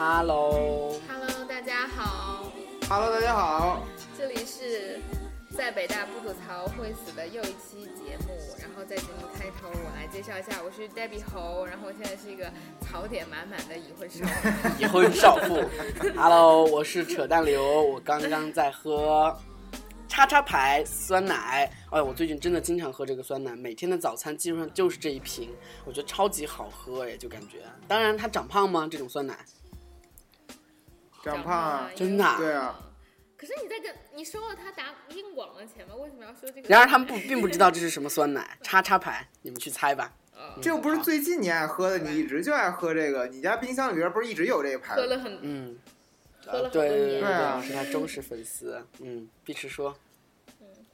Hello，Hello，大家好，Hello，大家好。这里是在北大不吐槽会死的又一期节目。然后在节目开头，我来介绍一下，我是 Debbie 侯，然后我现在是一个槽点满满的已婚少妇。已婚少妇。Hello，我是扯淡流，我刚刚在喝叉叉牌酸奶。哎，我最近真的经常喝这个酸奶，每天的早餐基本上就是这一瓶，我觉得超级好喝哎，就感觉。当然，它长胖吗？这种酸奶？长胖啊，真的啊对啊。可是你在跟你收了他打硬广的钱吗？为什么要收这个？然而他们不并不知道这是什么酸奶，叉叉牌，你们去猜吧。呃这又不是最近你爱喝的，你一直就爱喝这个。你家冰箱里边不是一直有这个牌子？喝了很嗯，喝了对对对对，对啊是他忠实粉丝。嗯，碧池说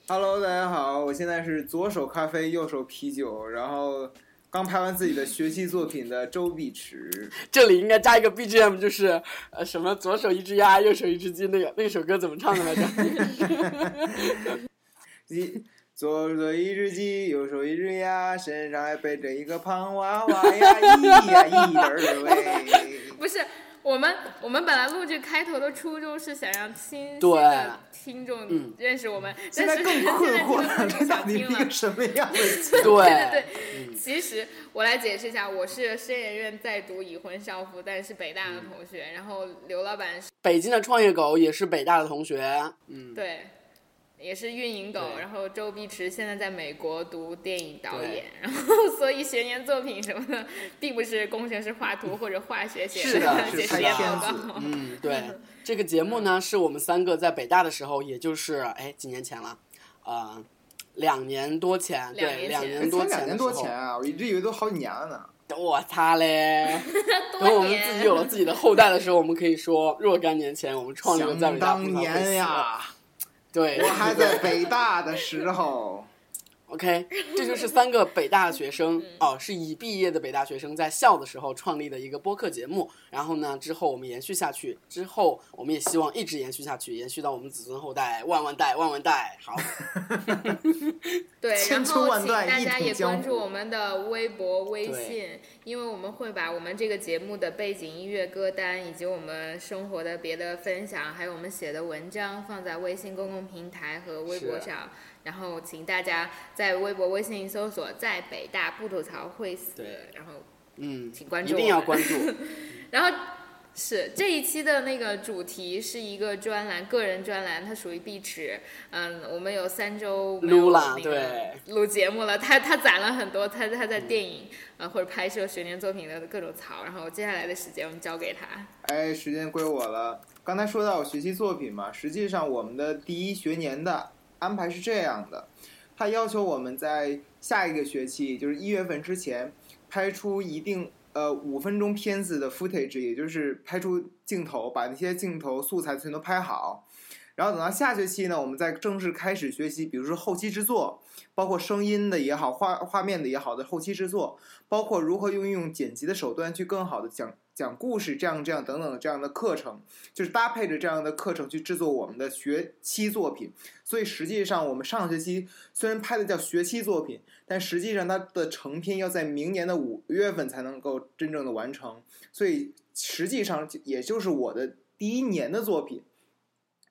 ，Hello，大家好，我现在是左手咖啡，右手啤酒，然后刚拍完自己的学习作品的周碧池。这里应该加一个 BGM，就是呃什么左手一只鸭，右手一只鸡，那个那首歌怎么唱的来着？一左手一只鸡，右手一只鸭，身上还背着一个胖娃娃呀，咿呀咿得儿喂。不是我们，我们本来录这开头的初衷是想让新新对的听众嗯。认识我们，现但是在更困惑了，现在这到底是一听了个。什么样的 对？对对对，嗯。其实我来解释一下，我是深研院在读已婚少妇，但是北大的同学。然后刘老板是北京的创业狗也是北大的同学，嗯，对，也是运营狗。然后周碧池现在在美国读电影导演，然后 所以学年作品什么的，并不是工程师画图 或者化学写是的写是拍实验报告。嗯，对，这个节目呢是我们三个在北大的时候，也就是哎几年前了，呃，两年多前，对，两年两年多才两年前的时候，多前啊，我一直以为都好几年了呢。我擦嘞！等我们自己有了自己的后代的时候，我们可以说若干年前我们创立了在北大当年呀，对，我还在北大的时候，OK，这就是三个北大学生嗯哦，是已毕业的北大学生在校的时候创立的一个播客节目。然后呢，之后我们延续下去，之后我们也希望一直延续下去，延续到我们子孙后代，万万代，万万代。好，对，千然后秋万请大代一统家也关注我们的微博、微信，因为我们会把我们这个节目的背景音乐歌单，以及我们生活的别的分享，还有我们写的文章，放在微信公共平台和微博上。然后请大家在微博、微信搜索“在北大不吐槽会死对”，然后嗯，请关注一定要关注。然后是这一期的那个主题是一个专栏，个人专栏，它属于壁纸。嗯，我们有三周没有撸了对录节目了。他他攒了很多，他他在电影啊或者拍摄学年作品的各种槽，然后接下来的时间我们交给他。哎，时间归我了。刚才说到学习作品嘛，实际上我们的第一学年的安排是这样的，他要求我们在下一个学期，就是一月份之前，拍出一定呃五分钟片子的 footage，也就是拍出镜头，把那些镜头素材全都拍好。然后等到下学期呢，我们再正式开始学习，比如说后期制作，包括声音的也好，画画面的也好的后期制作，包括如何运用剪辑的手段去更好的讲讲故事，这样这样等等这样的课程，就是搭配着这样的课程去制作我们的学期作品。所以实际上我们上学期虽然拍的叫学期作品，但实际上它的成片要在明年的五月份才能够真正的完成，所以实际上也就是我的第一年的作品。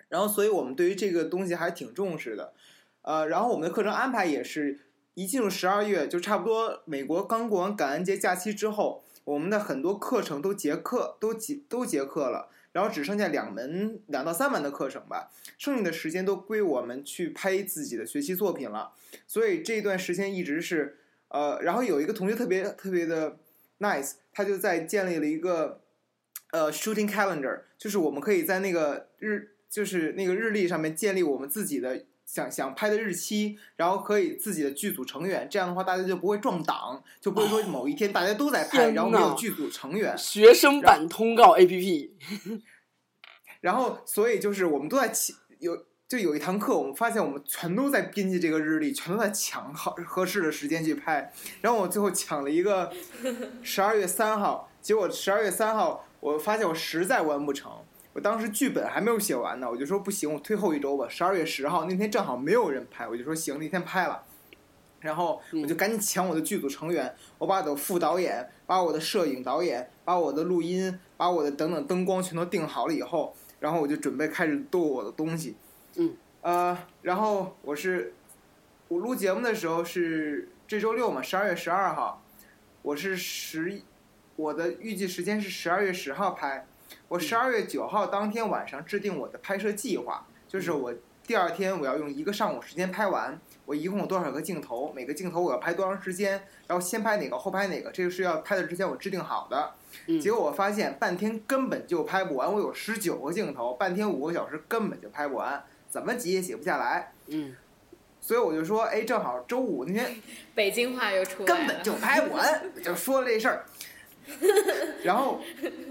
然后，所以我们对于这个东西还挺重视的，呃，然后我们的课程安排也是一进入十二月，就差不多美国刚过完感恩节假期之后，我们的很多课程都结课，都结都结课了，然后只剩下两门两到三门的课程吧，剩下的时间都归我们去拍自己的学习作品了。所以这段时间一直是，呃，然后有一个同学特别特别的 nice，他就在建立了一个呃 shooting calendar，就是我们可以在那个日就是那个日历上面建立我们自己的想想拍的日期，然后可以自己的剧组成员，这样的话大家就不会撞档，就不会说某一天大家都在 拍，然后没有剧组成员，学生版通告 APP，然后所以就是我们都在起有。就有一堂课，我们发现我们全都在编辑这个日历，全都在抢好合适的时间去拍。然后我最后抢了一个 十二月三号，结果十二月三号我发现我实在完不成，我当时剧本还没有写完呢，我就说不行，我推后一周吧。十二月十号那天正好没有人拍，我就说行，那天拍了。然后我就赶紧抢我的剧组成员，我把我的副导演、把我的摄影导演、把我的录音、把把我的等等灯光全都定好了以后，然后我就准备开始剁我的东西。嗯，呃，然后我是我录节目的时候是这周六嘛，十二月十二号，我是十，我的预计时间是十二月十号拍，我十二月九号当天晚上制定我的拍摄计划，就是我第二天我要用一个上午时间拍完，我一共有多少个镜头，每个镜头我要拍多长时间，然后先拍哪个后拍哪个，这个是要拍的之前我制定好的。嗯结果我发现半天根本就拍不完，我有十九个镜头，半天五个小时根本就拍不完，怎么挤也挤不下来。嗯，所以我就说，哎，正好周五那天北京话又出来了，根本就拍不完，就说了这事儿。然后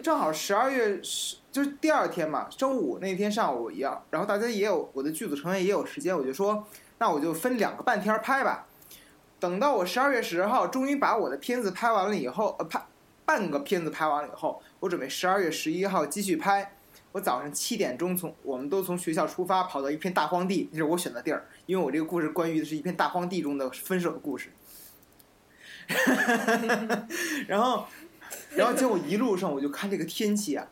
正好十二月十，就是第二天嘛，周五那天上午一样，然后大家也有我的剧组成员也有时间，我就说，那我就分两个半天拍吧。等到我十二月十号终于把我的片子拍完了以后，呃，拍半个片子拍完了以后，我准备十二月十一号继续拍。我早上七点钟从我们都从学校出发，跑到一片大荒地，那是我选的地儿，因为我这个故事关于的是一片大荒地中的分手的故事。然后，然后结果一路上我就看这个天气啊，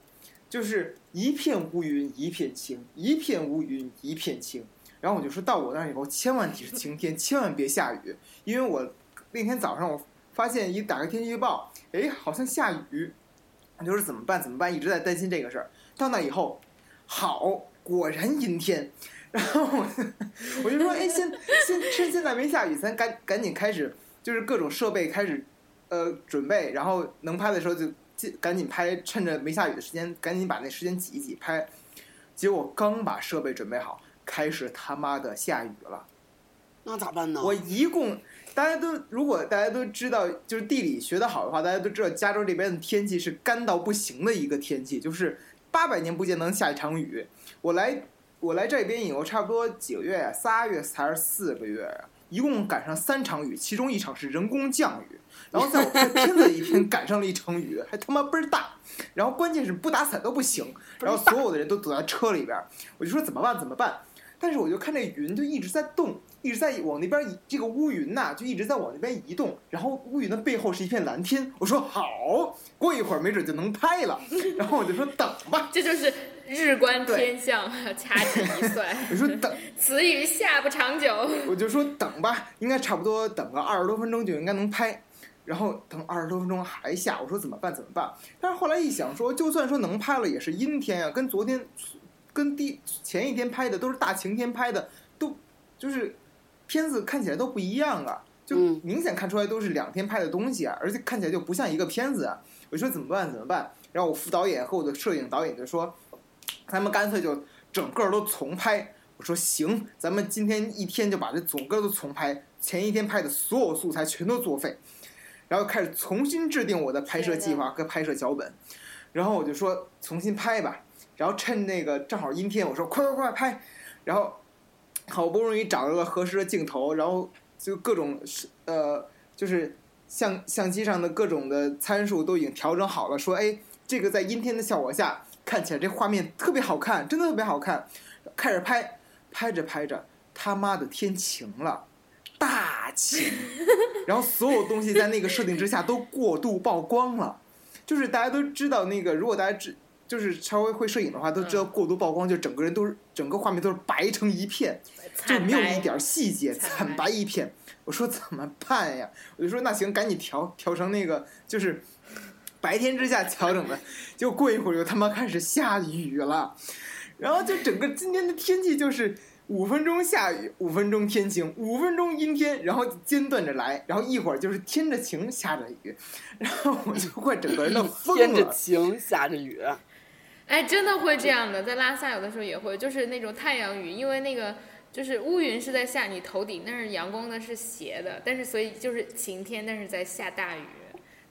就是一片乌云一片晴，一片乌云一片晴。然后我就说到我那儿以后，千万得是晴天，千万别下雨，因为我那天早上我发现一打开天气预报，哎，好像下雨，我就说怎么办怎么办，一直在担心这个事儿。到那以后，好，果然阴天。然后我就我就说，哎，现现趁现在没下雨，咱赶赶紧开始，就是各种设备开始，呃，准备，然后能拍的时候就尽赶紧拍，趁着没下雨的时间，赶紧把那时间挤一挤拍。结果刚把设备准备好，开始他妈的下雨了。那咋办呢？我一共，大家都如果大家都知道，就是地理学得好的话，大家都知道加州这边的天气是干到不行的一个天气，就是八百年不见能下一场雨。我来我来这边以后，差不多几个月呀？仨月还是四个月呀？一共赶上三场雨，其中一场是人工降雨，然后在我拍片子一天赶上了一场雨，还他妈倍儿大，然后关键是不打伞都不行，然后所有的人都躲在车里边儿，我就说怎么办怎么办？但是我就看这云就一直在动，一直在往那边移，这个乌云呐、就一直在往那边移动，然后乌云的背后是一片蓝天。我说好，过一会儿没准就能拍了。然后我就说等吧，这就是日观天象，掐指一算，我说等，此雨下不长久。我就说等吧，应该差不多等个二十多分钟就应该能拍。然后等二十多分钟还下，我说怎么办怎么办？但是后来一想说，就算说能拍了，也是阴天啊，跟昨天、跟第前一天拍的都是大晴天拍的，都就是片子看起来都不一样啊，就嗯明显看出来都是两天拍的东西啊，而且看起来就不像一个片子啊。我说怎么办怎么办？然后我副导演和我的摄影导演就说，咱们干脆就整个都重拍。我说行，咱们今天一天就把这整个都重拍，前一天拍的所有素材全都作废，然后开始重新制定我的拍摄计划和拍摄脚本。然后我就说重新拍吧，然后趁那个正好阴天，我说快快快拍，然后好不容易找到了合适的镜头，然后就各种是呃，就是相相机上的各种的参数都已经调整好了，说哎，这个在阴天的效果下看起来这画面特别好看，真的特别好看。开始拍，拍着拍着，他妈的天晴了。大晴，然后所有东西在那个设定之下都过度曝光了，就是大家都知道那个，如果大家知就是稍微会摄影的话，都知道过度曝光就整个人都是整个画面都是白成一片，就没有一点细节，惨惨白一片。我说怎么办呀？我就说那行，赶紧调调成那个就是白天之下调整的。结果过一会儿又他妈开始下雨了，然后就整个今天的天气就是五分钟下雨，五分钟天晴，五分钟阴天，然后间断着来，然后一会儿就是天着晴下着雨，然后我就快整个人都疯了天着。晴，下着雨，哎，真的会这样的，在拉萨有的时候也会，就是那种太阳雨，因为那个就是乌云是在下你头顶，但是阳光呢是斜的，但是所以就是晴天，但是在下大雨，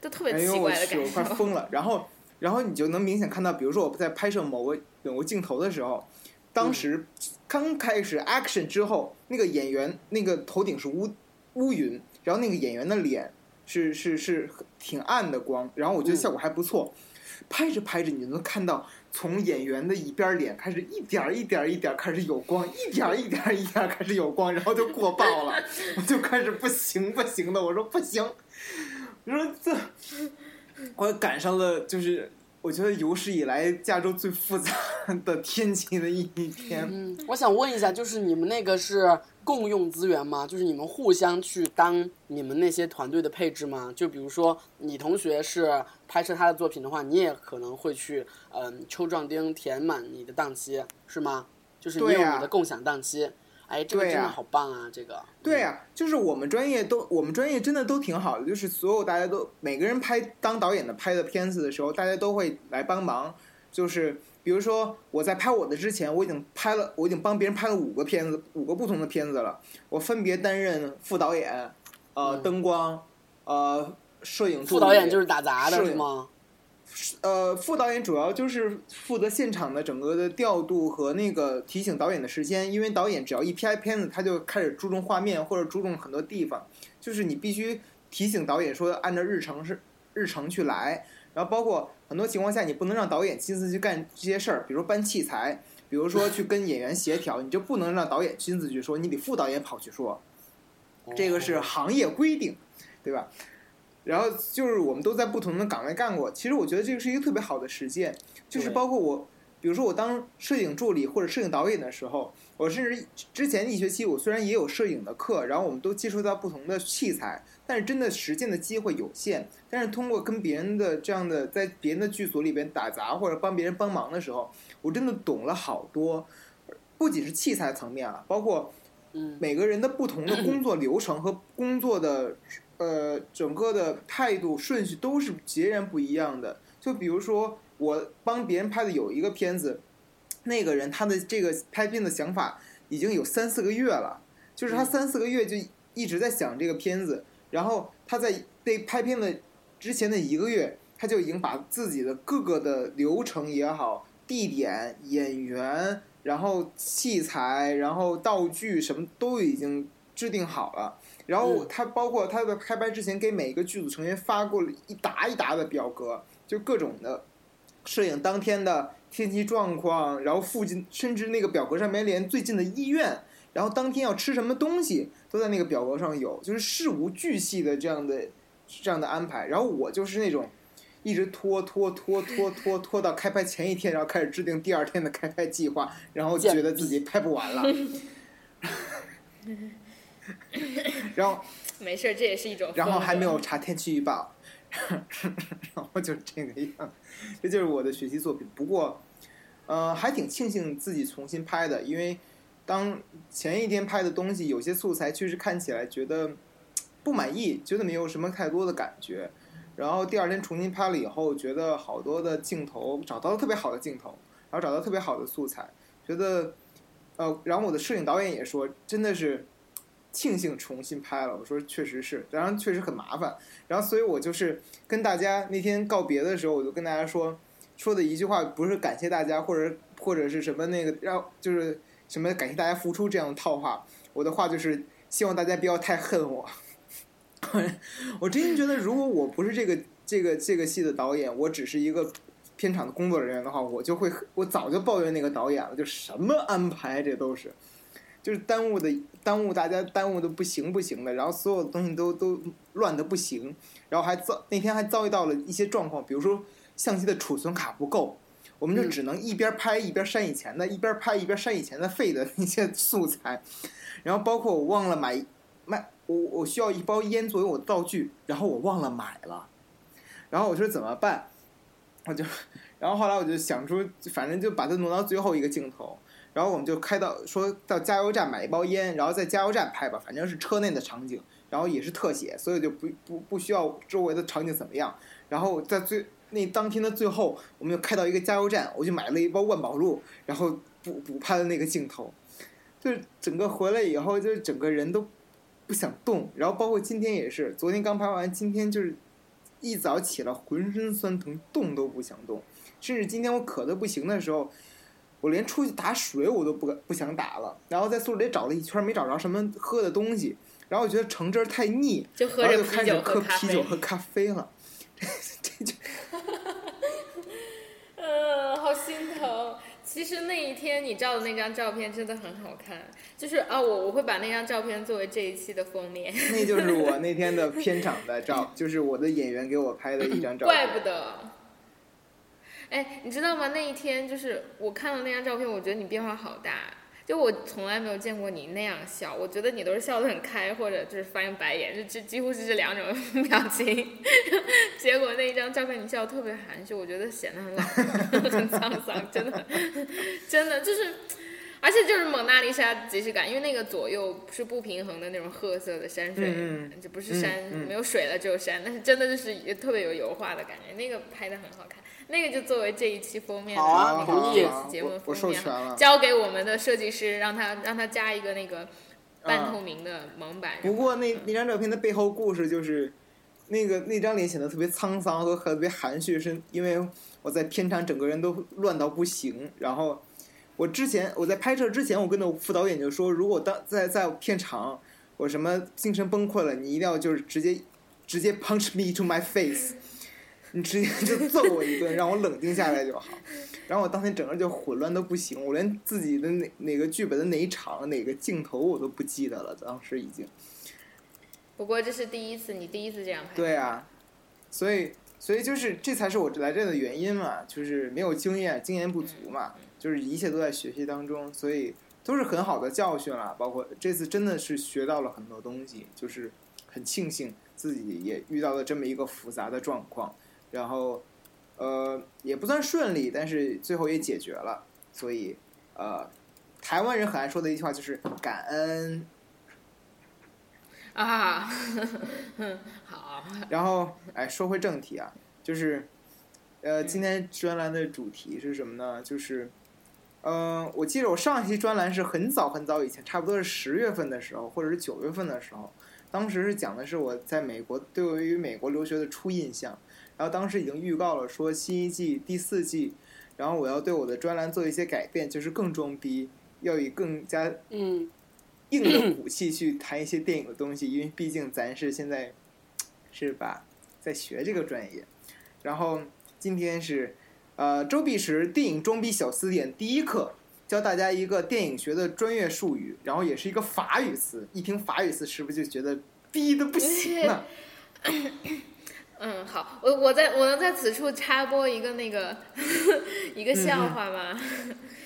都特别奇，怪的感我快。疯了。然后，然后你就能明显看到，比如说我在拍摄某个某个镜头的时候，当时刚开始 action 之后，那个演员那个头顶是乌乌云，然后那个演员的脸是是是挺暗的光，然后我觉得效果还不错。拍着拍着，你就能看到从演员的一边脸开始一点一点一点开始有光，一点一点一点开始有光，然后就过曝了，我就开始不行不行的，我说不行，我说这，我赶上了，就是我我觉得有史以来加州最复杂的天气的一天。嗯，我想问一下，就是你们那个是共用资源吗？就是你们互相去当你们那些团队的配置吗？就比如说你同学是拍摄他的作品的话，你也可能会去嗯抽壮丁填满你的档期，是吗？就是你有你的共享档期。哎，这个真的好棒啊！这个对呀、就是我们专业都，我们专业真的都挺好的，就是所有大家都每个人拍当导演的拍的片子的时候，大家都会来帮忙。就是比如说我在拍我的之前，我已经拍了，我已经帮别人拍了五个片子，五个不同的片子了，我分别担任副导演、呃嗯灯光、呃摄影助理。副导演就是打杂的是吗？呃，副导演主要就是负责现场的整个的调度和那个提醒导演的时间，因为导演只要一拍片子，他就开始注重画面或者注重很多地方，就是你必须提醒导演说按照日程是日程去来，然后包括很多情况下你不能让导演亲自去干这些事儿，比如搬器材，比如说去跟演员协调，你就不能让导演亲自去说，你得副导演跑去说，这个是哦。行业规定，对吧？然后就是我们都在不同的岗位干过，其实我觉得这个是一个特别好的实践，就是包括我，比如说我当摄影助理或者摄影导演的时候，我甚至之前一学期我虽然也有摄影的课，然后我们都接触到不同的器材，但是真的实践的机会有限。但是通过跟别人的这样的在别人的剧组里边打杂或者帮别人帮忙的时候，我真的懂了好多，不仅是器材层面啊，包括嗯。每个人的不同的工作流程和工作的呃整个的态度顺序都是截然不一样的。就比如说我帮别人拍的有一个片子，那个人他的这个拍片的想法已经有三四个月了，就是他嗯三四个月就一直在想这个片子，然后他在被拍片的之前的一个月，他就已经把自己的各个的流程也好、地点、演员，然后器材，然后道具什么都已经制定好了。然后嗯他包括他在开拍之前给每个剧组成员发过了一沓一沓的表格，就各种的摄影当天的天气状况，然后附近甚至那个表格上面连最近的医院，然后当天要吃什么东西都在那个表格上有，就是事无巨细的这样的这样的安排。然后我就是那种一直拖拖拖拖拖拖到开拍前一天，然后开始制定第二天的开拍计划，然后觉得自己拍不完了，然后 没事儿，这也是一种。然后还没有。查天气预报，然后就这个样，这就是我的学习作品。不过，呃，还挺庆幸自己重新拍的，因为当前一天拍的东西有些素材确实看起来觉得不满意，觉得没有什么太多的感觉。然后第二天重新拍了以后，觉得好多的镜头找到了特别好的镜头，然后找到特别好的素材，觉得呃，然后我的摄影导演也说，真的是庆幸重新拍了。我说确实是，然后确实很麻烦。然后所以我就是跟大家那天告别的时候，我就跟大家说说的一句话，不是感谢大家，或者或者是什么那个让就是什么感谢大家付出这样的套话。我的话就是希望大家不要太恨我。我真心觉得，如果我不是这个这个这个戏的导演，我只是一个片场的工作人员的话，我就会我早就抱怨那个导演了，就什么安排这都是，就是耽误的耽误大家耽误的不行不行的，然后所有的东西都都乱的不行，然后还遭那天还遭遇到了一些状况，比如说相机的储存卡不够。我们就只能一边拍一边删以前的，一边拍一边删以前的废的那些素材，然后包括我忘了买买我我需要一包烟作为我的道具，然后我忘了买了，然后我说怎么办？我就，然后后来我就想出，反正就把它挪到最后一个镜头，然后我们就开到说到加油站买一包烟，然后在加油站拍吧，反正是车内的场景，然后也是特写，所以就不不不需要周围的场景怎么样，然后在最那当天的最后，我们就开到一个加油站，我就买了一包万宝路，然后补补拍的那个镜头，就是整个回来以后，就是整个人都不想动，然后包括今天也是，昨天刚拍完，今天就是一早起来浑身酸疼，动都不想动，甚至今天我渴的不行的时候，我连出去打水我都不敢不想打了，然后在宿舍里找了一圈，没找着什么喝的东西，然后我觉得橙汁儿太腻，就喝然后着开始喝。啤酒喝咖啡了，这就嗯，好心疼。其实那一天你照的那张照片真的很好看，就是啊，我我会把那张照片作为这一期的封面。那就是我那天的 片场的照，就是我的演员给我拍的一张照片。怪不得。哎，你知道吗？那一天就是我看到那张照片，我觉得你变化好大。就我从来没有见过你那样笑，我觉得你都是笑得很开，或者就是翻白眼，就这几乎是这两种 表情。结果那一张照片你笑得特别含蓄，我觉得显得很老，很沧桑，真的，真的就是。而且就是蒙娜丽莎即视感，因为那个左右是不平衡的那种褐色的山水，就不是山，没有水了，只有山，但是真的就是也特别有油画的感觉，那个拍的很好看，那个就作为这一期封面的那个这次节目的封面，交给我们的设计师，让他让他加一个那个半透明的蒙版。不过那那张照片的背后故事就是，那个那张脸显得特别沧桑和特别含蓄，是因为我在片场整个人都乱到不行，然后。我之前我在拍摄之前，我跟那副导演就说，如果当在在片场，我什么精神崩溃了，你一定要就是直接直接 punch me to my face，你直接就揍我一顿，让我冷静下来就好。然后我当天整个就混乱的不行，我连自己的哪哪个剧本的哪一场哪个镜头我都不记得了，当时已经。不过这是第一次，你第一次这样拍。对啊，所以所以就是这才是我来这的原因嘛，就是没有经验，经验不足嘛。就是一切都在学习当中，所以都是很好的教训了。包括这次真的是学到了很多东西，就是很庆幸自己也遇到了这么一个复杂的状况，然后呃也不算顺利，但是最后也解决了。所以呃，台湾人很爱说的一句话就是感恩啊，好。然后哎，说回正题啊，就是呃，今天专栏的主题是什么呢？就是。嗯，我记得我上一期专栏是很早很早以前，差不多是十月份的时候，或者是九月份的时候，当时是讲的是我在美国对于美国留学的初印象，然后当时已经预告了说新一季第四季，然后我要对我的专栏做一些改变，就是更装逼，要以更加嗯硬的骨气去谈一些电影的东西，因为毕竟咱是现在是吧，在学这个专业，然后今天是。呃，周碧池电影装逼小词典第一课，教大家一个电影学的专业术语，然后也是一个法语词。一听法语词，是不是就觉得逼的不行了？嗯，好，我我在我能在此处插播一个那个 一个笑话吗？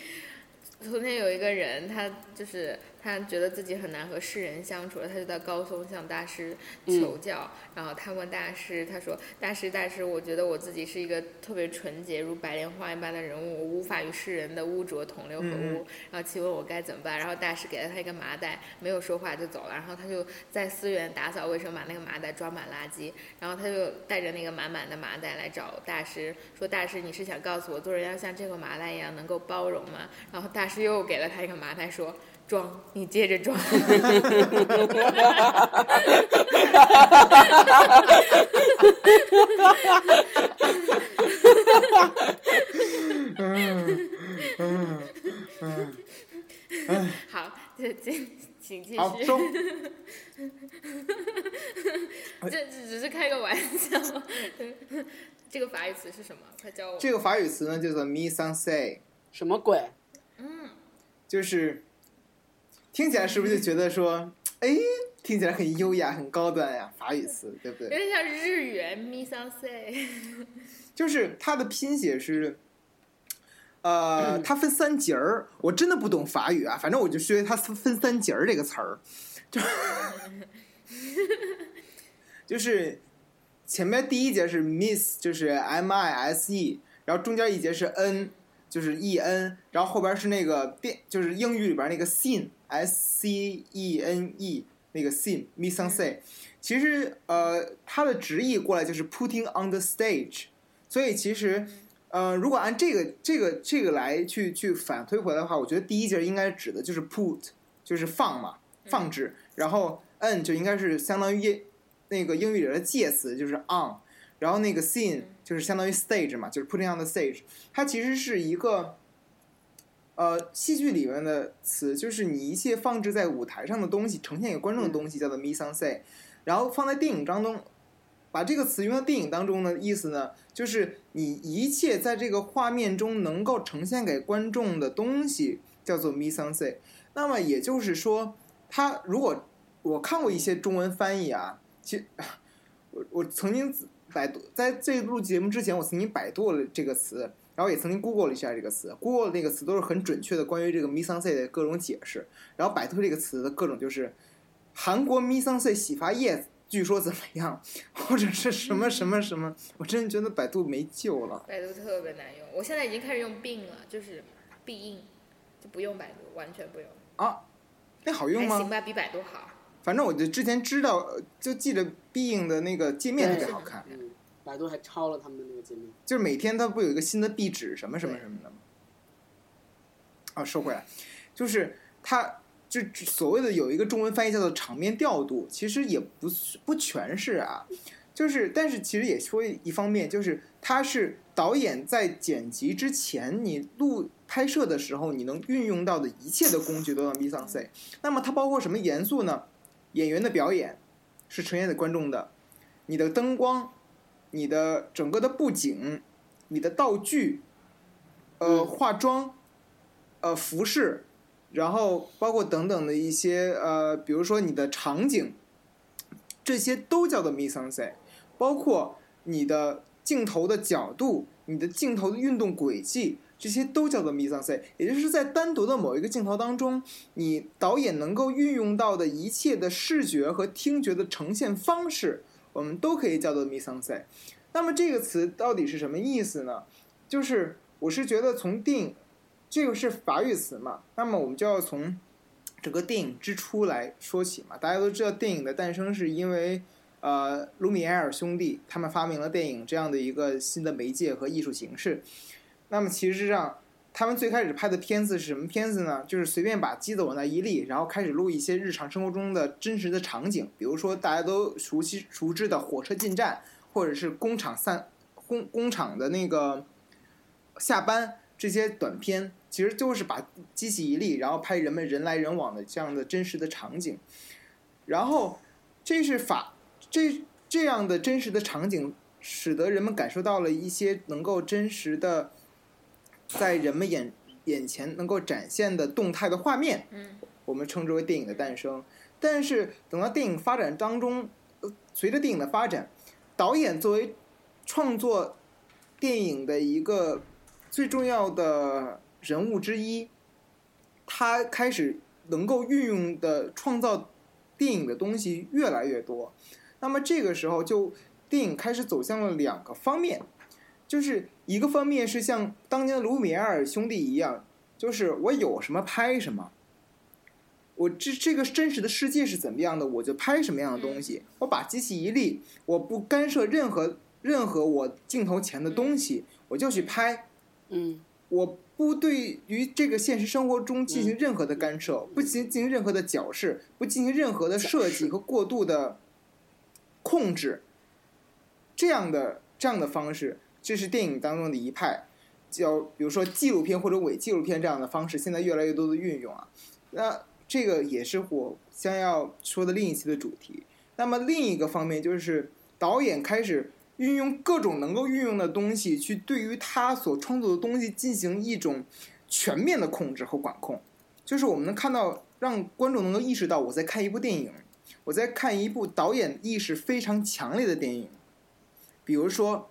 昨天有一个人，他就是。他觉得自己很难和世人相处了，他就到高松向大师求教。然后他问大师，他说：“大师，大师，我觉得我自己是一个特别纯洁如白莲花一般的人物，我无法与世人的污浊同流合污。然后请问我该怎么办？”然后大师给了他一个麻袋，没有说话就走了。然后他就在寺院打扫卫生，把那个麻袋装满垃圾。然后他就带着那个满满的麻袋来找大师，说：“大师，你是想告诉我做人要像这个麻袋一样能够包容吗？”然后大师又给了他一个麻袋，说。装，你接着装。好，这这请继续。好，装。这只是开个玩笑。这个法语词是什么？快教我。这个法语词呢，叫做 “me sans say”。什么鬼？嗯，就是。听起来是不是就觉得说，哎，听起来很优雅、很高端呀？法语词，对不对？有点像日语，mi san say。就是它的拼写是，呃，它分三节儿。我真的不懂法语啊，反正我就学它分三节儿这个词儿，就 就是前面第一节是 miss，就是 m i s e，然后中间一节是 n，就是 e n，然后后边是那个变，就是英语里边那个 sin。S C E N E 那个 scene mise en scène，其实呃它的直译过来就是 putting on the stage，所以其实呃如果按这个这个这个来去去反推回来的话，我觉得第一节应该指的就是 put，就是放嘛放置，然后 n 就应该是相当于那个英语里的介词就是 on，然后那个 scene 就是相当于 stage 嘛，就是 putting on the stage，它其实是一个。呃，戏剧里面的词就是你一切放置在舞台上的东西，呈现给观众的东西，叫做 mise en scène。然后放在电影当中，把这个词用到电影当中的意思呢，就是你一切在这个画面中能够呈现给观众的东西，叫做 mise en scène。那么也就是说，它如果我看过一些中文翻译啊，其我我曾经百度在这录节目之前，我曾经百度了这个词。然后也曾经 Google 了一下这个词，Google 的那个词都是很准确的关于这个 mise en scène 的各种解释，然后百度这个词的各种就是韩国 mise en scène 洗发液据说怎么样，或者是什么什么什么，我真的觉得百度没救了。百度特别难用，我现在已经开始用 Bing 了，就是必应，就不用百度，完全不用。啊，那好用吗？行吧，比百度好。反正我就之前知道，呃就记着 Being 的那个界面特别好看，嗯，百度还抄了他们的那个界面。就是每天它不有一个新的壁纸什么什么什么的吗？啊，收回来，就是它就所谓的有一个中文翻译叫做场面调度，其实也不是不全是啊，就是但是其实也说一方面，就是它是导演在剪辑之前，你录拍摄的时候，你能运用到的一切的工具都叫 mise en scène。那么它包括什么元素呢？演员的表演是呈现给观众的，你的灯光、你的整个的布景、你的道具、呃嗯。化妆、呃服饰，然后包括等等的一些呃，比如说你的场景，这些都叫做 mise en scène，包括你的镜头的角度、你的镜头的运动轨迹，这些都叫做 mise en scène，也就是在单独的某一个镜头当中，你导演能够运用到的一切的视觉和听觉的呈现方式，我们都可以叫做 mise en scène。那么这个词到底是什么意思呢？就是我是觉得从电影，这个是法语词嘛，那么我们就要从整个电影之初来说起嘛。大家都知道，电影的诞生是因为呃卢米埃尔兄弟他们发明了电影这样的一个新的媒介和艺术形式。那么其实上，他们最开始拍的片子是什么片子呢？就是随便把机子往那一立，然后开始录一些日常生活中的真实的场景，比如说大家都熟悉熟知的火车进站，或者是工厂散工工厂的那个下班这些短片，其实就是把机器一立，然后拍人们人来人往的这样的真实的场景。然后，这是法这这样的真实的场景，使得人们感受到了一些能够真实的在人们眼眼前能够展现的动态的画面。嗯，我们称之为电影的诞生。但是等到电影发展当中，呃随着电影的发展，导演作为创作电影的一个最重要的人物之一，他开始能够运用的创造电影的东西越来越多。那么这个时候，就电影开始走向了两个方面，就是一个方面是像当年的卢米埃尔兄弟一样，就是我有什么拍什么。我这这个真实的世界是怎么样的，我就拍什么样的东西。我把机器一立，我不干涉任何任何我镜头前的东西，我就去拍。嗯我不对于这个现实生活中进行任何的干涉，不进进行任何的矫饰，不进行任何的设计和过度的控制，这样的这样的方式，这是电影当中的一派，叫比如说纪录片或者伪纪录片这样的方式，现在越来越多的运用啊。那这个也是我将要说的另一期的主题。那么另一个方面就是导演开始运用各种能够运用的东西，去对于他所创作的东西进行一种全面的控制和管控。就是我们能看到，让观众能够意识到我在看一部电影，我在看一部导演意识非常强烈的电影。比如说，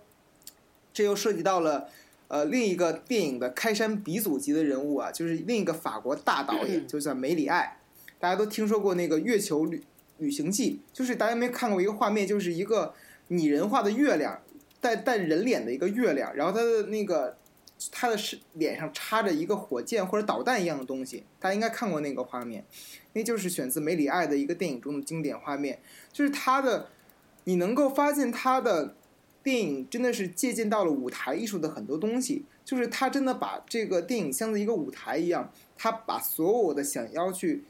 这又涉及到了呃另一个电影的开山鼻祖级的人物啊，就是另一个法国大导演，就叫梅里爱。大家都听说过那个《月球旅旅行记》，就是大家没看过一个画面，就是一个拟人化的月亮，带带人脸的一个月亮，然后它的那个他的是脸上插着一个火箭或者导弹一样的东西，大家应该看过那个画面，那就是选自梅里爱的一个电影中的经典画面，就是他的，你能够发现他的电影真的是借鉴到了舞台艺术的很多东西，就是他真的把这个电影像是一个舞台一样，他把所有的想要去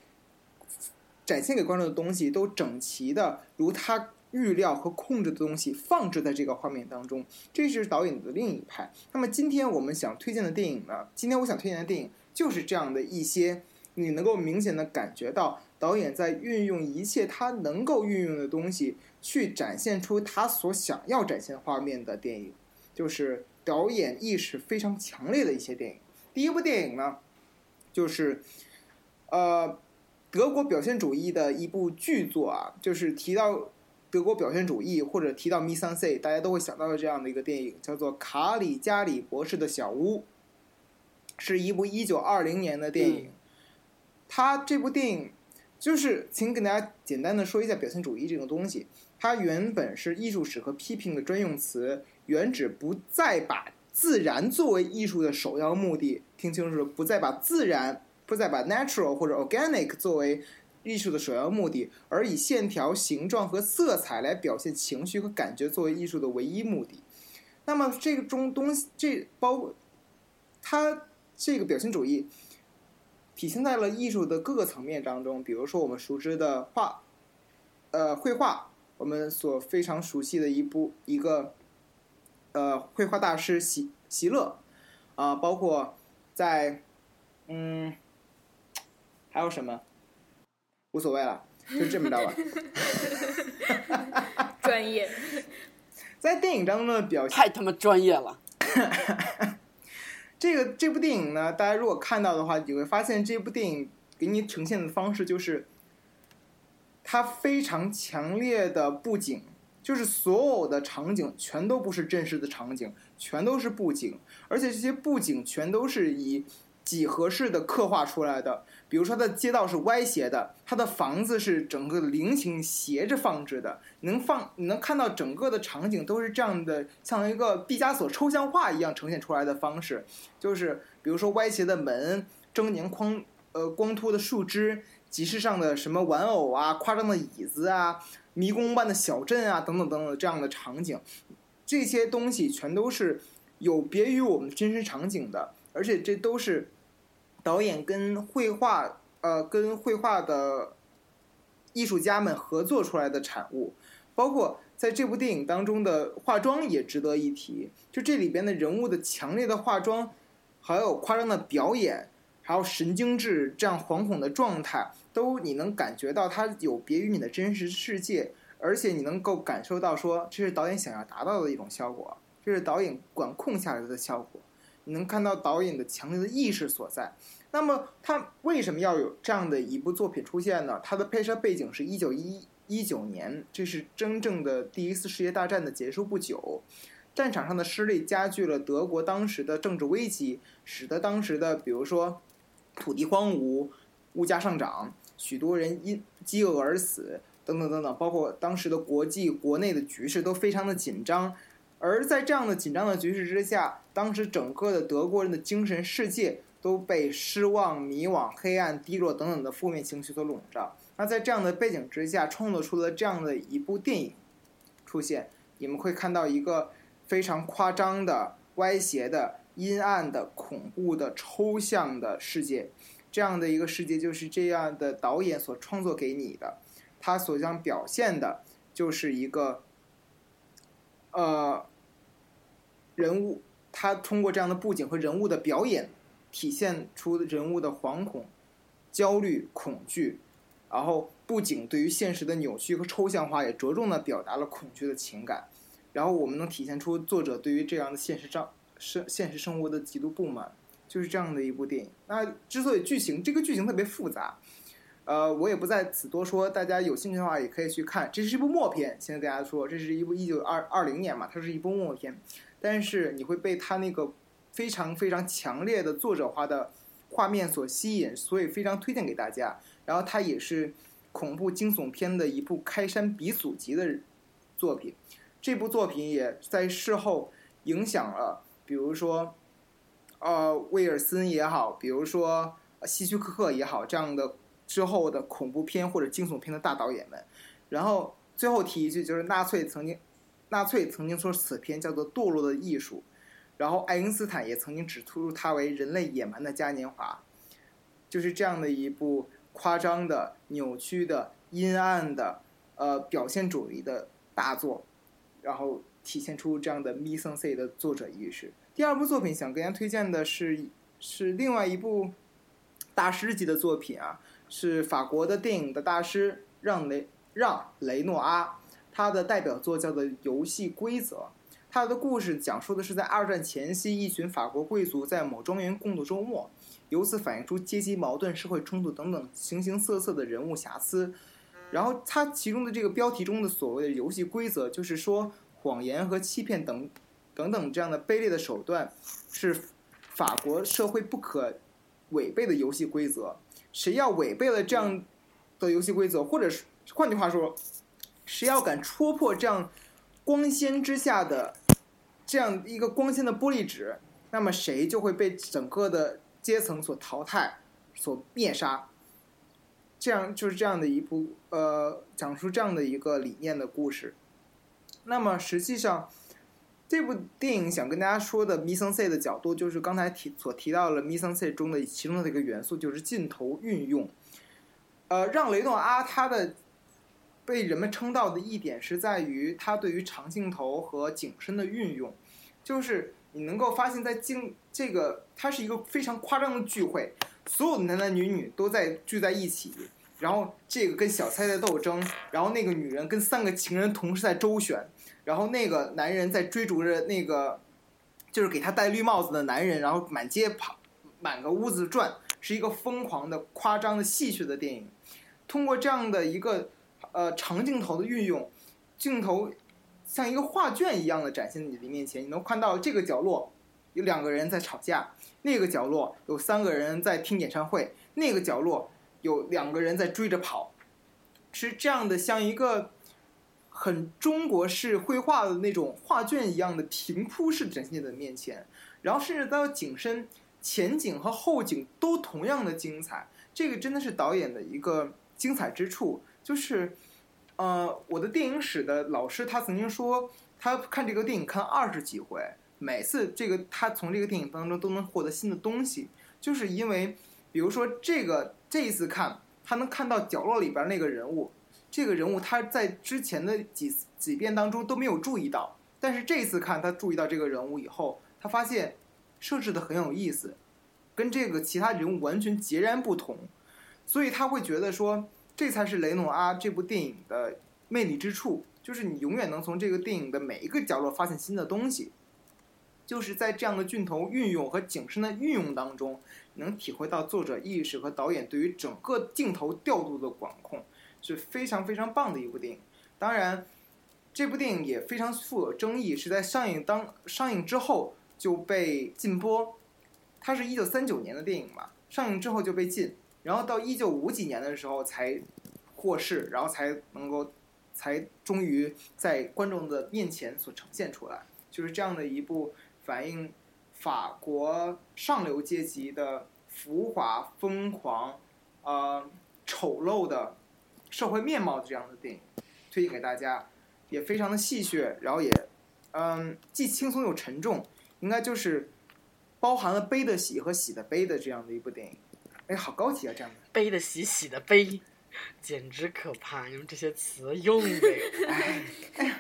展现给观众的东西都整齐的如他预料和控制的东西放置在这个画面当中，这是导演的另一派。那么今天我们想推荐的电影呢？今天我想推荐的电影就是这样的一些，你能够明显的感觉到导演在运用一切他能够运用的东西，去展现出他所想要展现画面的电影，就是导演意识非常强烈的一些电影。第一部电影呢，就是呃德国表现主义的一部巨作啊，就是提到德国表现主义或者提到 mise en scène，大家都会想到的这样的一个电影，叫做《卡里加里博士的小屋》，是一部一九二零年的电影。它这部电影就是，请给大家简单的说一下表现主义这种东西。它原本是艺术史和批评的专用词，原指不再把自然作为艺术的首要目的。听清楚了，不再把自然，不再把 natural 或者 organic 作为艺术的首要目的，而以线条、形状和色彩来表现情绪和感觉作为艺术的唯一目的。那么这个中东西，这包括它这个表现主义体现在了艺术的各个层面当中，比如说我们熟知的画，呃，绘画，我们所非常熟悉的一部一个呃绘画大师席席勒啊、包括在嗯还有什么无所谓了，就这么着吧。专业。在电影当中的表现。太他妈专业了。这个这部电影呢，大家如果看到的话，你会发现这部电影给你呈现的方式就是，它非常强烈的布景，就是所有的场景全都不是真实的场景，全都是布景，而且这些布景全都是以几何式的刻画出来的。比如说，它的街道是歪斜的，它的房子是整个菱形斜着放置的，能放你能看到整个的场景都是这样的，像一个毕加索抽象画一样呈现出来的方式。就是比如说歪斜的门、狰狞框呃光秃的树枝、集市上的什么玩偶啊、夸张的椅子啊、迷宫般的小镇啊等等等等这样的场景，这些东西全都是有别于我们真实场景的，而且这都是导演跟绘画呃跟绘画的艺术家们合作出来的产物，包括在这部电影当中的化妆也值得一提，就这里边的人物的强烈的化妆。还有夸张的表演，还有神经质这样惶恐的状态，都你能感觉到它有别于你的真实世界，而且你能够感受到说这是导演想要达到的一种效果，这是导演管控下来的效果。你能看到导演的强烈的意识所在。那么他为什么要有这样的一部作品出现呢？它的拍摄背景是一九一一九年，这是真正的第一次世界大战的结束不久。战场上的失利加剧了德国当时的政治危机，使得当时的比如说土地荒芜、物价上涨，许多人因饥饿而死，等等等等，包括当时的国际国内的局势都非常的紧张。而在这样的紧张的局势之下，当时整个的德国人的精神世界都被失望、迷惘、黑暗、低落等等的负面情绪所笼罩。那在这样的背景之下，创作出了这样的一部电影出现，你们会看到一个。非常夸张的、歪斜的、阴暗的、恐怖的、抽象的世界，这样的一个世界就是这样的导演所创作给你的，他所想表现的就是一个，呃，人物，他通过这样的布景和人物的表演，体现出人物的惶恐、焦虑、恐惧，然后布景对于现实的扭曲和抽象化，也着重的表达了恐惧的情感。然后我们能体现出作者对于这样的现实生生现实生活的极度不满，就是这样的一部电影。那之所以剧情这个剧情特别复杂，呃，我也不在此多说，大家有兴趣的话也可以去看。这是一部默片，先跟大家说，这是一部一九二二零年嘛，它是一部默片，但是你会被它那个非常非常强烈的作者化的画面所吸引，所以非常推荐给大家。然后它也是恐怖惊悚片的一部开山鼻祖级的作品。这部作品也在事后影响了，比如说，呃，威尔森也好，比如说希区柯克也好，这样的之后的恐怖片或者惊悚片的大导演们。然后最后提一句，就是纳粹曾经，纳粹曾经说此片叫做堕落的艺术，然后爱因斯坦也曾经指出它为人类野蛮的嘉年华，就是这样的一部夸张的、扭曲的、阴暗的，呃，表现主义的大作。然后体现出这样的 mise en scène 的作者意识。第二部作品想跟大家推荐的是是另外一部大师级的作品啊，是法国的电影的大师让雷让雷诺阿，他的代表作叫做《游戏规则》。他的故事讲述的是在二战前夕，一群法国贵族在某庄园共度周末，由此反映出阶级矛盾、社会冲突等等形形色色的人物瑕疵。然后它其中的这个标题中的所谓的游戏规则，就是说谎言和欺骗等等等这样的卑劣的手段，是法国社会不可违背的游戏规则。谁要违背了这样的游戏规则，或者是换句话说，谁要敢戳破这样光鲜之下的这样一个光鲜的玻璃纸，那么谁就会被整个的阶层所淘汰、所灭杀。这样就是这样的一部呃，讲述这样的一个理念的故事。那么实际上，这部电影想跟大家说的 mise en scène 的角度，就是刚才提所提到了 mise en scène 中的其中的一个元素，就是镜头运用。呃，让雷诺阿他的被人们称道的一点是在于他对于长镜头和景深的运用，就是你能够发现，在镜这个它是一个非常夸张的聚会，所有的男男女女都在聚在一起，然后这个跟小蔡在斗争，然后那个女人跟三个情人同时在周旋，然后那个男人在追逐着那个就是给他戴绿帽子的男人，然后满街跑，满个屋子转，是一个疯狂的、夸张的、戏谑的电影。通过这样的一个呃长镜头的运用，镜头像一个画卷一样的展现在你的面前，你能看到这个角落有两个人在吵架，那个角落有三个人在听演唱会，那个角落有两个人在追着跑，是这样的，像一个很中国式绘画的那种画卷一样的平铺式展现在的面前，然后甚至到景深、前景和后景都同样的精彩，这个真的是导演的一个精彩之处，就是。呃，我的电影史的老师他曾经说，他看这个电影看二十几回，每次这个他从这个电影当中都能获得新的东西，就是因为，比如说这个这一次看，他能看到角落里边那个人物，这个人物他在之前的几几遍当中都没有注意到，但是这一次看他注意到这个人物以后，他发现设置的很有意思，跟这个其他人物完全截然不同，所以他会觉得说。这才是雷诺阿这部电影的魅力之处，就是你永远能从这个电影的每一个角落发现新的东西，就是在这样的镜头运用和景深的运用当中，能体会到作者意识和导演对于整个镜头调度的管控，是非常非常棒的一部电影。当然，这部电影也非常富有争议，是在上映当上映之后就被禁播。它是一九三九年的电影嘛，上映之后就被禁。然后到一九五几年的时候才获释，然后才能够才终于在观众的面前所呈现出来，就是这样的一部反映法国上流阶级的浮华、疯狂、呃丑陋的社会面貌的这样的电影，推荐给大家，也非常的戏谑，然后也嗯既轻松又沉重，应该就是包含了悲的喜和喜的悲的这样的一部电影。哎，好高级啊！这样的悲的喜，喜的悲，简直可怕！你们这些词用的，哎，哎呀。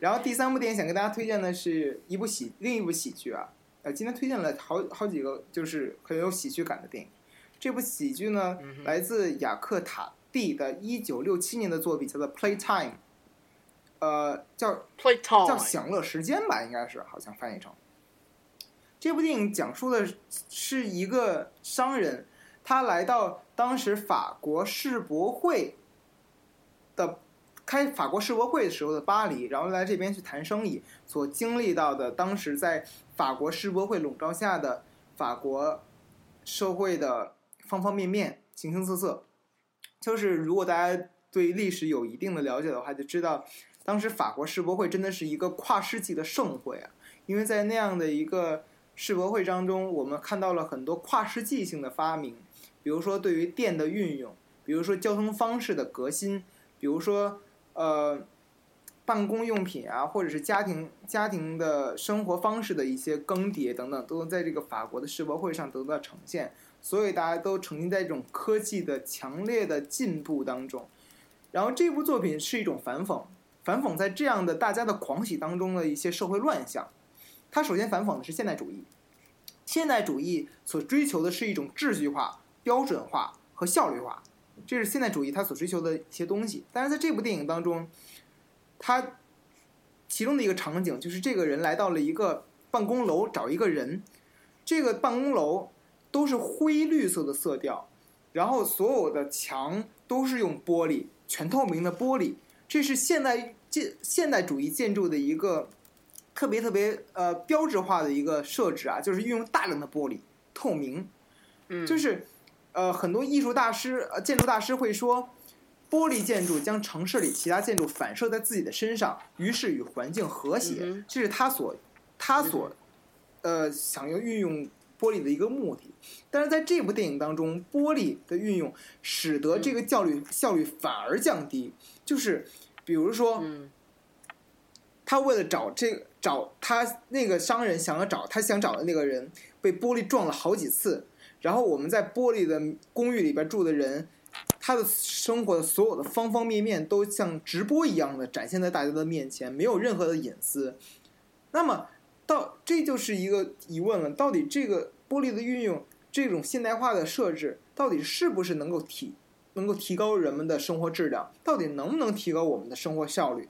然后第三部电影想跟大家推荐的是一部喜，另一部喜剧啊。呃，今天推荐了好好几个，就是很有喜剧感的电影。这部喜剧呢，来自雅克塔蒂的一九六七年的作品，叫做《Playtime》，呃，叫 Playtime，叫享乐时间吧，应该是，好像翻译成。这部电影讲述的是一个商人，他来到当时法国世博会的开法国世博会的时候的巴黎，然后来这边去谈生意，所经历到的当时在法国世博会笼罩下的法国社会的方方面面、形形色色。就是如果大家对历史有一定的了解的话，就知道当时法国世博会真的是一个跨世纪的盛会啊，因为在那样的一个。世博会当中，我们看到了很多跨世纪性的发明，比如说对于电的运用，比如说交通方式的革新，比如说呃办公用品啊，或者是家庭家庭的生活方式的一些更迭等等，都能在这个法国的世博会上得到呈现。所以大家都沉浸在这种科技的强烈的进步当中。然后这部作品是一种反讽，反讽在这样的大家的狂喜当中的一些社会乱象。它首先反讽的是现代主义，现代主义所追求的是一种秩序化、标准化和效率化，这是现代主义它所追求的一些东西。但是在这部电影当中，它其中的一个场景就是这个人来到了一个办公楼找一个人，这个办公楼都是灰绿色的色调，然后所有的墙都是用玻璃，全透明的玻璃，这是现代建现代主义建筑的一个特别特别呃标志化的一个设置啊，就是运用大量的玻璃透明，嗯，就是呃很多艺术大师呃建筑大师会说。玻璃建筑将城市里其他建筑反射在自己的身上，于是与环境和谐。这是他所他所呃想要运用玻璃的一个目的。但是在这部电影当中，玻璃的运用使得这个效率效率反而降低。就是比如说，嗯他为了找这个找他那个商人想要找他想找的那个人，被玻璃撞了好几次。然后我们在玻璃的公寓里边住的人，他的生活的所有的方方面面都像直播一样的展现在大家的面前，没有任何的隐私。那么到这就是一个疑问了：到底这个玻璃的运用，这种现代化的设置，到底是不是能够提能够提高人们的生活质量？到底能不能提高我们的生活效率？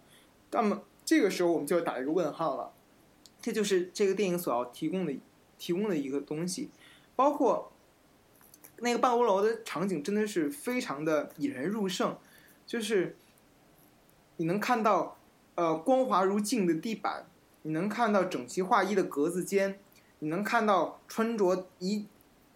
那么这个时候我们就要打一个问号了。这就是这个电影所要提供的提供的一个东西，包括那个办公楼的场景真的是非常的引人入胜，就是你能看到呃光滑如镜的地板，你能看到整齐划一的格子间，你能看到穿着一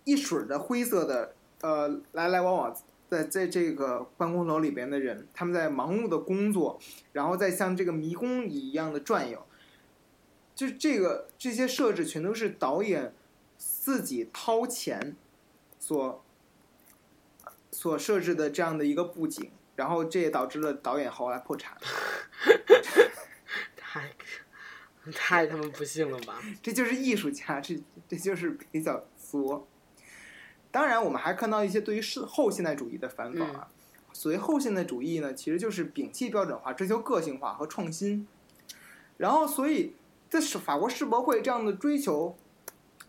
一水的灰色的呃来来往往在在这个办公楼里边的人，他们在忙碌的工作，然后再像这个迷宫一样的转悠，就这个这些设置全都是导演自己掏钱所所设置的这样的一个布景，然后这也导致了导演后来破产。太 太他妈不幸了吧？这就是艺术家，这这就是比较作。当然，我们还看到一些对于是后现代主义的反讽啊。所谓后现代主义呢，其实就是摒弃标准化，追求个性化和创新。然后，所以在是法国世博会这样的追求、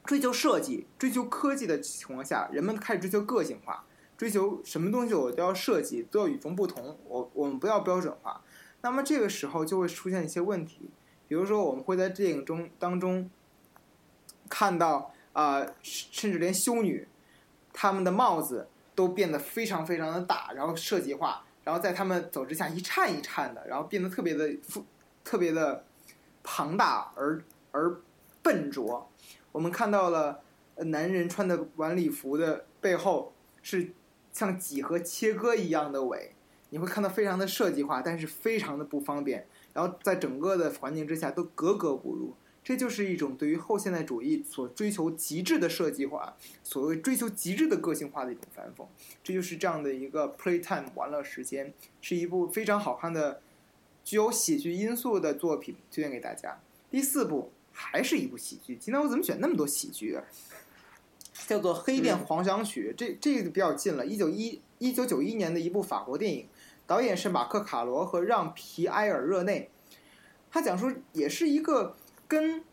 追求设计、追求科技的情况下，人们开始追求个性化，追求什么东西我都要设计，都要与众不同，我我们不要标准化。那么这个时候就会出现一些问题，比如说我们会在电影中当中看到啊、呃甚至连修女，她们的帽子都变得非常非常的大，然后设计化，然后在她们走之下一颤一颤的，然后变得特别的特别的庞大而而笨拙。我们看到了男人穿的晚礼服的背后是像几何切割一样的尾，你会看到非常的设计化，但是非常的不方便。然后在整个的环境之下都格格不入，这就是一种对于后现代主义所追求极致的设计化，所谓追求极致的个性化的一种反讽。这就是这样的一个 playtime 玩乐时间，是一部非常好看的、具有喜剧因素的作品，推荐给大家。第四部还是一部喜剧，今天我怎么选那么多喜剧啊？叫做《黑店狂想曲》，这这个比较近了，一九一一九九一年的一部法国电影，导演是马克·卡罗和让·皮埃尔·热内。他讲述也是一个跟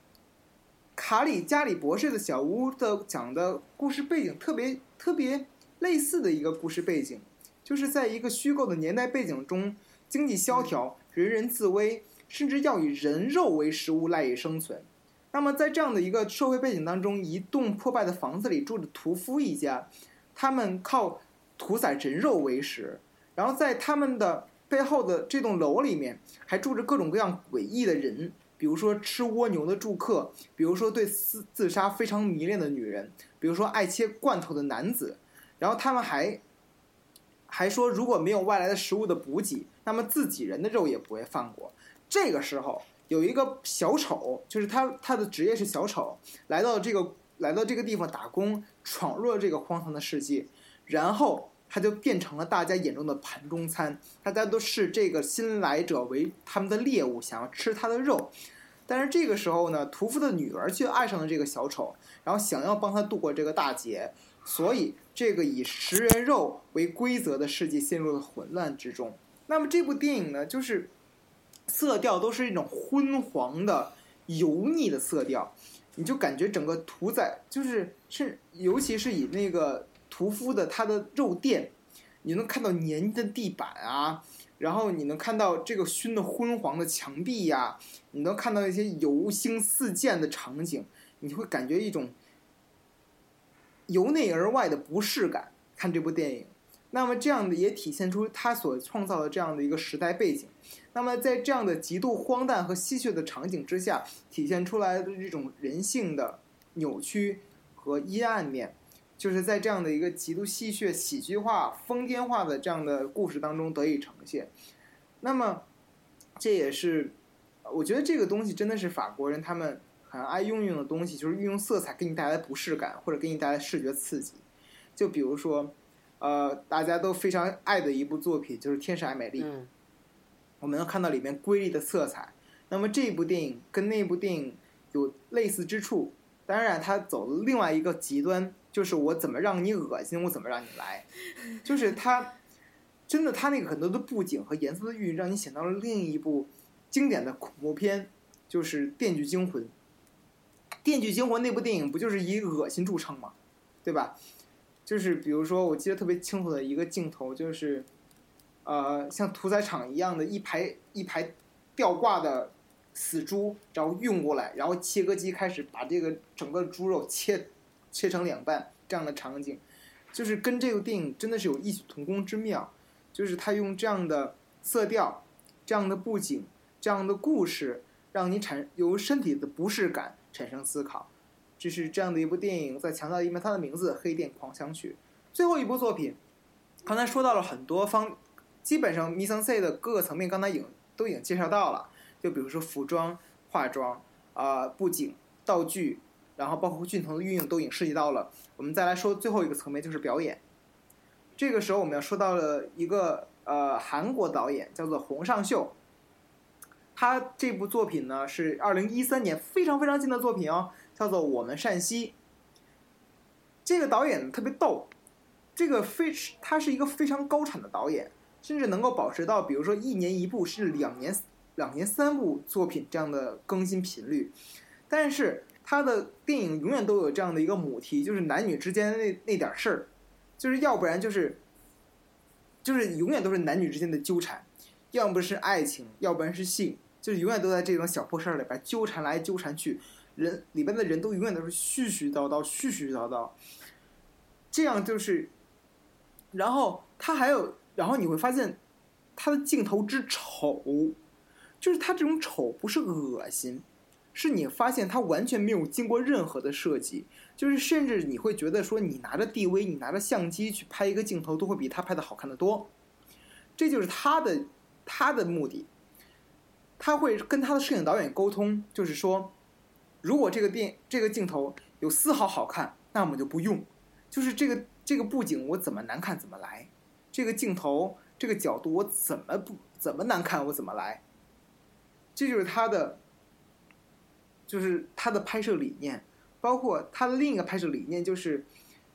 卡里加里博士的小屋的讲的故事背景特别特别类似的一个故事背景，就是在一个虚构的年代背景中，经济萧条，人人自危，甚至要以人肉为食物赖以生存。那么在这样的一个社会背景当中，一栋破败的房子里住着屠夫一家，他们靠屠宰人肉为食，然后在他们的背后的这栋楼里面还住着各种各样诡异的人，比如说吃蜗牛的住客，比如说对自自杀非常迷恋的女人，比如说爱切罐头的男子，然后他们还还说如果没有外来的食物的补给，那么自己人的肉也不会放过。这个时候有一个小丑，就是他他的职业是小丑，来到这个来到这个地方打工，闯入了这个荒唐的世界，然后他就变成了大家眼中的盘中餐，大家都视这个新来者为他们的猎物，想要吃他的肉。但是这个时候呢，屠夫的女儿却爱上了这个小丑，然后想要帮他度过这个大劫，所以这个以食人肉为规则的世界陷入了混乱之中。那么这部电影呢，就是色调都是一种昏黄的、油腻的色调，你就感觉整个屠宰就是是，尤其是以那个屠夫的他的肉店，你能看到粘的地板啊，然后你能看到这个熏的昏黄的墙壁呀、你能看到一些油星四溅的场景，你会感觉一种由内而外的不适感。看这部电影，那么这样的也体现出他所创造的这样的一个时代背景。那么在这样的极度荒诞和戏谑的场景之下，体现出来的这种人性的扭曲和阴暗面，就是在这样的一个极度戏谑、喜剧化、疯癫化的这样的故事当中得以呈现。那么这也是，我觉得这个东西真的是法国人他们很爱运用的东西，就是运用色彩给你带来不适感，或者给你带来视觉刺激。就比如说，呃，大家都非常爱的一部作品就是《天使爱美丽》。嗯我们能看到里面瑰丽的色彩。那么这部电影跟那部电影有类似之处，当然它走了另外一个极端，就是我怎么让你恶心，我怎么让你来，就是 他真的他那个很多的布景和颜色的运用，让你想到了另一部经典的恐怖片，就是《电锯惊魂》。《电锯惊魂》那部电影不就是以恶心著称吗？对吧？就是比如说，我记得特别清楚的一个镜头，就是。呃，像屠宰场一样的一排一排吊挂的死猪，然后运过来，然后切割机开始把这个整个猪肉切切成两半，这样的场景，就是跟这个电影真的是有异曲同工之妙，就是他用这样的色调、这样的布景、这样的故事，让你产由身体的不适感产生思考。这是这样的一部电影，在强调一遍它的名字《黑店狂想曲》。最后一部作品，刚才说到了很多方。基本上 m i s n C 的各个层面，刚才已经都已经介绍到了。就比如说服装、化妆、啊布景、道具，然后包括镜头的运用，都已经涉及到了。我们再来说最后一个层面，就是表演。这个时候我们要说到了一个呃韩国导演，叫做洪尚秀。他这部作品呢是二零一三年非常非常近的作品哦，叫做《我们善西》。这个导演特别逗，这个非他是一个非常高产的导演。甚至能够保持到，比如说一年一部，甚至两年两年三部作品这样的更新频率。但是他的电影永远都有这样的一个母题，就是男女之间那那点事儿，就是要不然就是就是永远都是男女之间的纠缠，要不是爱情，要不然是性，就是永远都在这种小破事儿里边纠缠来纠缠去，人里边的人都永远都是絮絮叨叨，絮絮叨叨，这样就是，然后他还有。然后你会发现，他的镜头之丑，就是他这种丑不是恶心，是你发现他完全没有经过任何的设计，就是甚至你会觉得说，你拿着 DV，你拿着相机去拍一个镜头，都会比他拍的好看的多。这就是他的他的目的，他会跟他的摄影导演沟通，就是说，如果这个电这个镜头有丝毫好看，那我们就不用，就是这个这个布景我怎么难看怎么来。这个镜头，这个角度，我怎么不怎么难看，我怎么来？这就是他的，就是他的拍摄理念，包括他的另一个拍摄理念，就是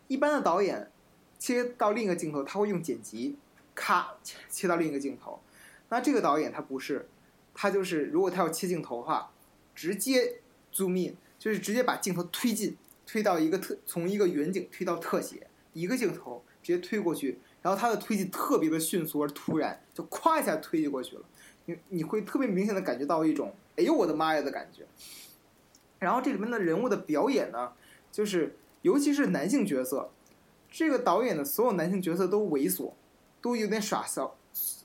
一般的导演切到另一个镜头，他会用剪辑，咔切到另一个镜头。那这个导演他不是，他就是如果他要切镜头的话，直接 zoom in，就是直接把镜头推进，推到一个特从一个远景推到特写，一个镜头直接推过去。然后他的推进特别的迅速而突然，就咵一下推进过去了，你你会特别明显的感觉到一种“哎呦我的妈呀”的感觉。然后这里面的人物的表演呢，就是尤其是男性角色，这个导演的所有男性角色都猥琐，都有点耍笑，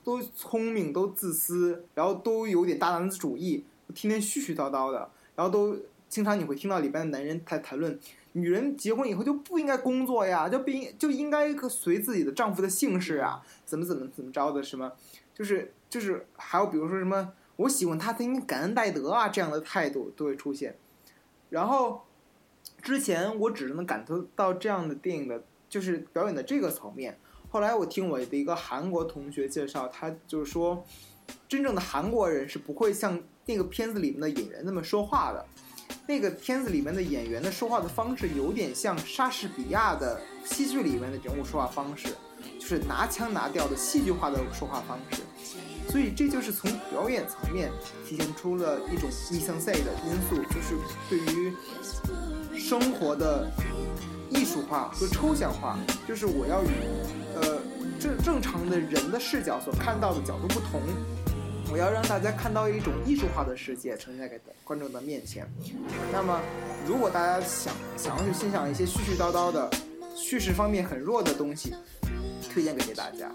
都聪明，都自私，然后都有点大男子主义，天天絮絮叨叨的，然后都经常你会听到里边的男人在谈论。女人结婚以后就不应该工作呀，就不应就应该随自己的丈夫的姓氏啊，怎么怎么怎么着的什么，就是就是还有比如说什么我喜欢他，他应该感恩戴德啊这样的态度都会出现。然后之前我只是能感受到这样的电影的，就是表演的这个层面。后来我听我的一个韩国同学介绍，他就是说，真正的韩国人是不会像那个片子里面的演员那么说话的。那个片子里面的演员的说话的方式有点像莎士比亚的戏剧里面的人物说话方式，就是拿腔拿调的戏剧化的说话方式。所以这就是从表演层面体现出了一种 mise en scène 的因素，就是对于生活的艺术化和抽象化，就是我要与呃正正常的人的视角所看到的角度不同。我要让大家看到一种艺术化的世界呈现给观众的面前。那么，如果大家想想要去欣赏一些絮絮叨叨的叙事方面很弱的东西，推荐给大家。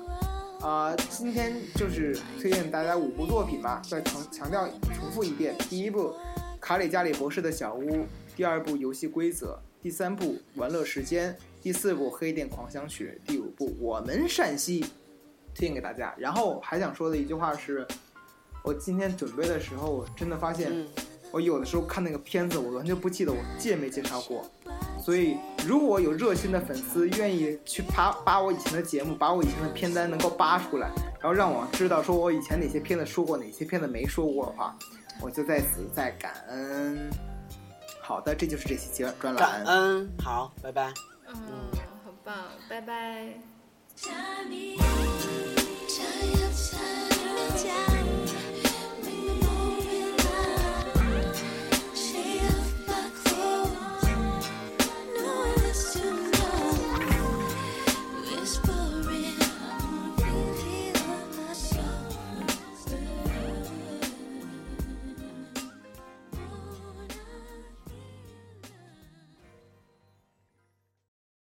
啊、今天就是推荐大家五部作品嘛，再强强调重复一遍：第一部《卡里加里博士的小屋》，第二部《游戏规则》，第三部《玩乐时间》，第四部《黑店狂想曲》，第五部《我们陕西》，推荐给大家。然后还想说的一句话是，我今天准备的时候，我真的发现。我有的时候看那个片子，我完全不记得我介没介绍过。所以如果有热心的粉丝愿意去扒扒我以前的节目，把我以前的片单能够扒出来，然后让我知道说我以前哪些片子说过，哪些片子没说过的话，我就在此再感恩。好的，这就是这期节专栏。感恩，好，拜拜。嗯，好棒，拜拜。加油加油加油